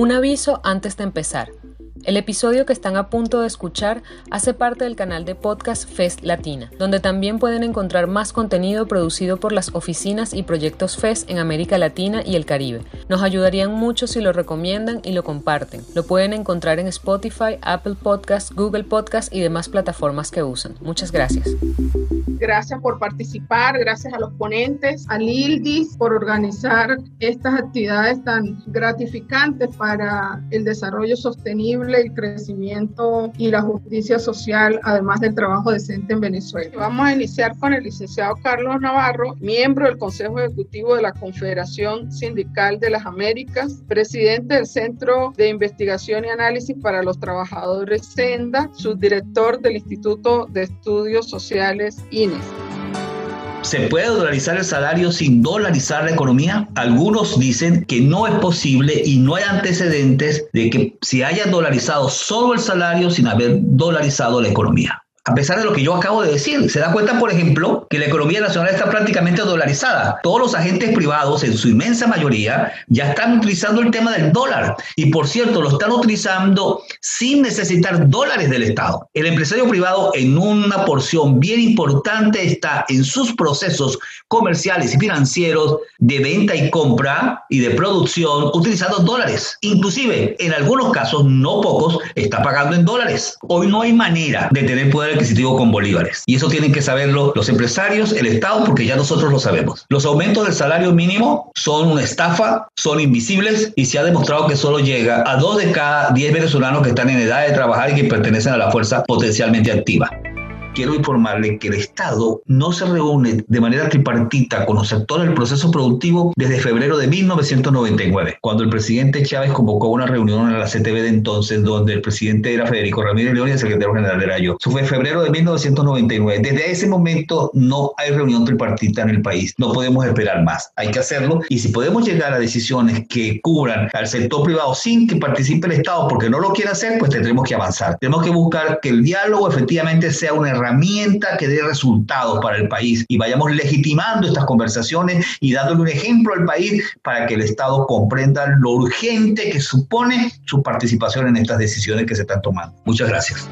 Un aviso antes de empezar. El episodio que están a punto de escuchar hace parte del canal de podcast Fest Latina, donde también pueden encontrar más contenido producido por las oficinas y proyectos Fest en América Latina y el Caribe. Nos ayudarían mucho si lo recomiendan y lo comparten. Lo pueden encontrar en Spotify, Apple Podcasts, Google Podcasts y demás plataformas que usan. Muchas gracias. Gracias por participar, gracias a los ponentes, a Lildis por organizar estas actividades tan gratificantes para el desarrollo sostenible, el crecimiento y la justicia social, además del trabajo decente en Venezuela. Vamos a iniciar con el licenciado Carlos Navarro, miembro del Consejo Ejecutivo de la Confederación Sindical de las Américas, presidente del Centro de Investigación y Análisis para los Trabajadores Senda, subdirector del Instituto de Estudios Sociales INE ¿Se puede dolarizar el salario sin dolarizar la economía? Algunos dicen que no es posible y no hay antecedentes de que se haya dolarizado solo el salario sin haber dolarizado la economía a pesar de lo que yo acabo de decir. Se da cuenta, por ejemplo, que la economía nacional está prácticamente dolarizada. Todos los agentes privados, en su inmensa mayoría, ya están utilizando el tema del dólar. Y por cierto, lo están utilizando sin necesitar dólares del Estado. El empresario privado, en una porción bien importante, está en sus procesos comerciales y financieros de venta y compra y de producción utilizando dólares. Inclusive, en algunos casos, no pocos, está pagando en dólares. Hoy no hay manera de tener poder adquisitivo con bolívares. Y eso tienen que saberlo los empresarios, el Estado, porque ya nosotros lo sabemos. Los aumentos del salario mínimo son una estafa, son invisibles y se ha demostrado que solo llega a dos de cada diez venezolanos que están en edad de trabajar y que pertenecen a la fuerza potencialmente activa quiero informarle que el Estado no se reúne de manera tripartita con los sectores del proceso productivo desde febrero de 1999, cuando el presidente Chávez convocó una reunión en la CTV de entonces, donde el presidente era Federico Ramírez León y el secretario general era yo. Eso fue febrero de 1999. Desde ese momento no hay reunión tripartita en el país. No podemos esperar más. Hay que hacerlo y si podemos llegar a decisiones que cubran al sector privado sin que participe el Estado porque no lo quiere hacer, pues tendremos que avanzar. Tenemos que buscar que el diálogo efectivamente sea una herramienta que dé resultados para el país y vayamos legitimando estas conversaciones y dándole un ejemplo al país para que el Estado comprenda lo urgente que supone su participación en estas decisiones que se están tomando. Muchas gracias.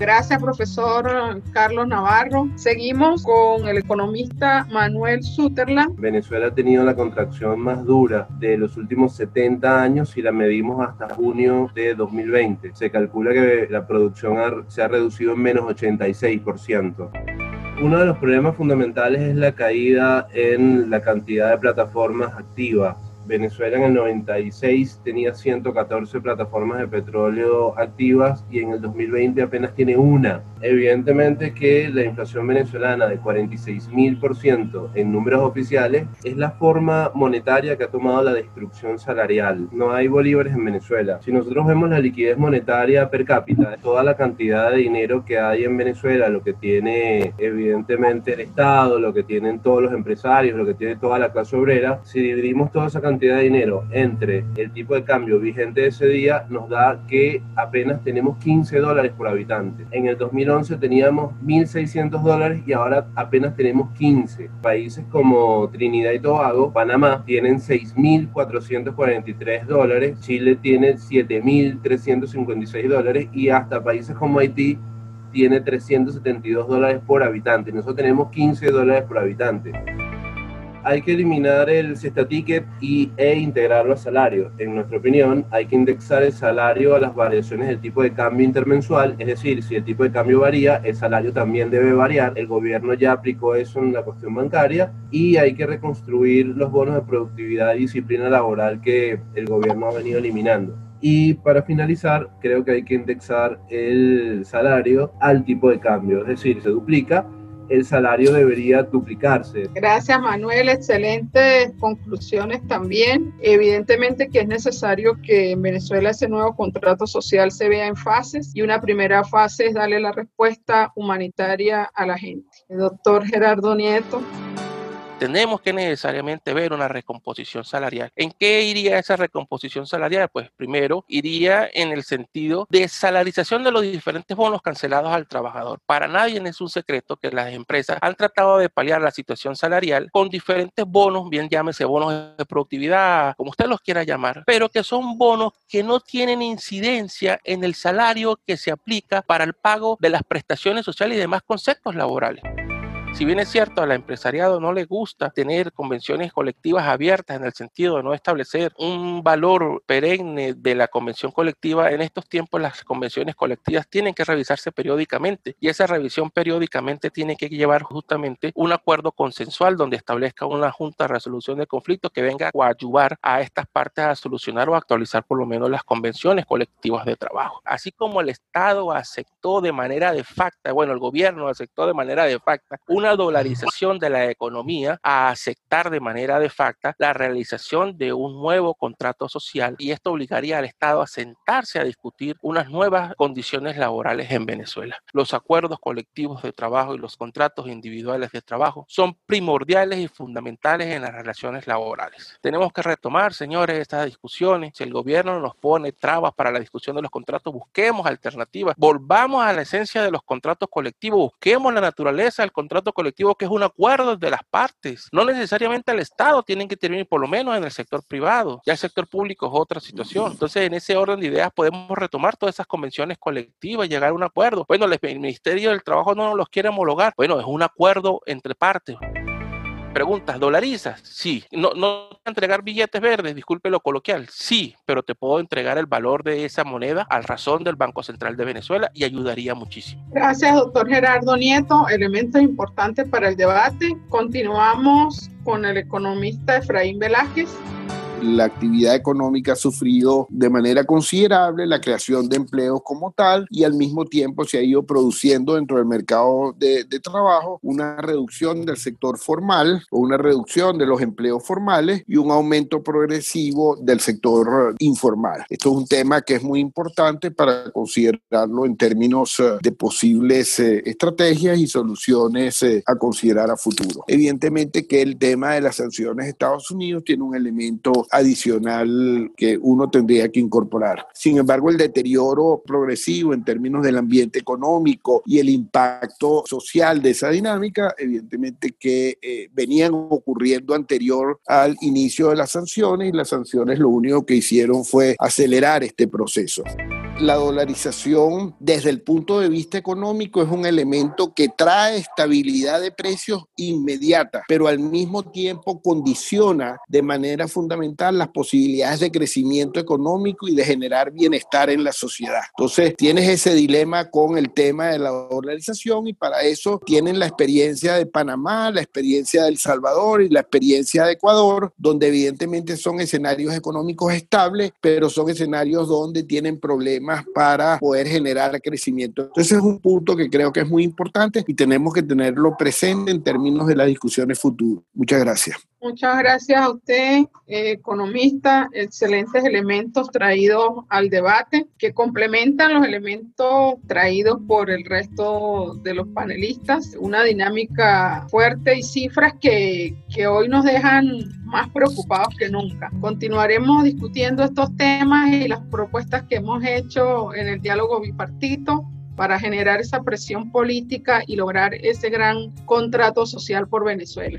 Gracias, profesor Carlos Navarro. Seguimos con el economista Manuel Sutherland. Venezuela ha tenido la contracción más dura de los últimos 70 años si la medimos hasta junio de 2020. Se calcula que la producción se ha reducido en menos 86%. Uno de los problemas fundamentales es la caída en la cantidad de plataformas activas Venezuela en el 96 tenía 114 plataformas de petróleo activas y en el 2020 apenas tiene una. Evidentemente que la inflación venezolana de 46.000% en números oficiales es la forma monetaria que ha tomado la destrucción salarial. No hay bolívares en Venezuela. Si nosotros vemos la liquidez monetaria per cápita, toda la cantidad de dinero que hay en Venezuela, lo que tiene evidentemente el Estado, lo que tienen todos los empresarios, lo que tiene toda la clase obrera, si dividimos toda esa cantidad de dinero entre el tipo de cambio vigente ese día, nos da que apenas tenemos 15 dólares por habitante. En el 2011 teníamos 1.600 dólares y ahora apenas tenemos 15. Países como Trinidad y Tobago, Panamá, tienen 6.443 dólares, Chile tiene 7.356 dólares y hasta países como Haití tiene 372 dólares por habitante. Nosotros tenemos 15 dólares por habitante hay que eliminar el cesta ticket y, e integrarlo al salario. En nuestra opinión, hay que indexar el salario a las variaciones del tipo de cambio intermensual, es decir, si el tipo de cambio varía, el salario también debe variar. El gobierno ya aplicó eso en la cuestión bancaria y hay que reconstruir los bonos de productividad y disciplina laboral que el gobierno ha venido eliminando. Y para finalizar, creo que hay que indexar el salario al tipo de cambio, es decir, se duplica el salario debería duplicarse. Gracias Manuel, excelentes conclusiones también. Evidentemente que es necesario que en Venezuela ese nuevo contrato social se vea en fases y una primera fase es darle la respuesta humanitaria a la gente. El doctor Gerardo Nieto. Tenemos que necesariamente ver una recomposición salarial. ¿En qué iría esa recomposición salarial? Pues primero iría en el sentido de salarización de los diferentes bonos cancelados al trabajador. Para nadie es un secreto que las empresas han tratado de paliar la situación salarial con diferentes bonos, bien llámese bonos de productividad, como usted los quiera llamar, pero que son bonos que no tienen incidencia en el salario que se aplica para el pago de las prestaciones sociales y demás conceptos laborales. Si bien es cierto, al empresariado no le gusta tener convenciones colectivas abiertas en el sentido de no establecer un valor perenne de la convención colectiva, en estos tiempos las convenciones colectivas tienen que revisarse periódicamente y esa revisión periódicamente tiene que llevar justamente un acuerdo consensual donde establezca una junta de resolución de conflictos que venga a ayudar a estas partes a solucionar o actualizar por lo menos las convenciones colectivas de trabajo. Así como el Estado aceptó de manera de facto, bueno, el gobierno aceptó de manera de facto una dolarización de la economía a aceptar de manera de facto la realización de un nuevo contrato social y esto obligaría al Estado a sentarse a discutir unas nuevas condiciones laborales en Venezuela. Los acuerdos colectivos de trabajo y los contratos individuales de trabajo son primordiales y fundamentales en las relaciones laborales. Tenemos que retomar, señores, estas discusiones. Si el gobierno nos pone trabas para la discusión de los contratos, busquemos alternativas, volvamos a la esencia de los contratos colectivos, busquemos la naturaleza del contrato colectivo que es un acuerdo de las partes. No necesariamente el Estado tiene que intervenir, por lo menos en el sector privado. Ya el sector público es otra situación. Entonces, en ese orden de ideas podemos retomar todas esas convenciones colectivas, llegar a un acuerdo. Bueno, el Ministerio del Trabajo no los quiere homologar. Bueno, es un acuerdo entre partes. Preguntas, ¿dolarizas? Sí. No, no entregar billetes verdes, disculpe lo coloquial. Sí, pero te puedo entregar el valor de esa moneda al razón del Banco Central de Venezuela y ayudaría muchísimo. Gracias, doctor Gerardo Nieto. Elementos importantes para el debate. Continuamos con el economista Efraín Velázquez la actividad económica ha sufrido de manera considerable la creación de empleos como tal y al mismo tiempo se ha ido produciendo dentro del mercado de, trabajo una reducción del sector formal o una reducción de los empleos formales y un aumento progresivo del sector informal. Esto es un tema que es muy importante para considerarlo en términos eh, de posibles eh, estrategias y soluciones eh, a considerar a futuro. Evidentemente que el tema de las sanciones de Estados Unidos tiene un elemento adicional que uno tendría que incorporar. Sin embargo, el deterioro progresivo en términos del ambiente económico y el impacto social de esa dinámica, evidentemente que eh, venían ocurriendo anterior al inicio de las sanciones y las sanciones lo único que hicieron fue acelerar este proceso la dolarización desde el punto de vista económico es un elemento que trae estabilidad de precios inmediata, pero al mismo tiempo condiciona de manera fundamental las posibilidades de crecimiento económico y de generar bienestar en la sociedad. Entonces, tienes ese dilema con el tema de la dolarización y para eso tienen la experiencia de Panamá, la experiencia de El Salvador y la experiencia de Ecuador, donde evidentemente son escenarios económicos estables, pero son escenarios donde tienen problemas para poder generar crecimiento. Entonces es un punto que creo que es muy importante y tenemos que tenerlo presente en términos de las discusiones futuras. Muchas gracias. Muchas gracias a usted, economista. Excelentes elementos traídos al debate que complementan los elementos traídos por el resto de los panelistas. Una dinámica fuerte y cifras que, que hoy nos dejan más preocupados que nunca. Continuaremos discutiendo estos temas y las propuestas que hemos hecho en el diálogo bipartito para generar esa presión política y lograr ese gran contrato social por Venezuela.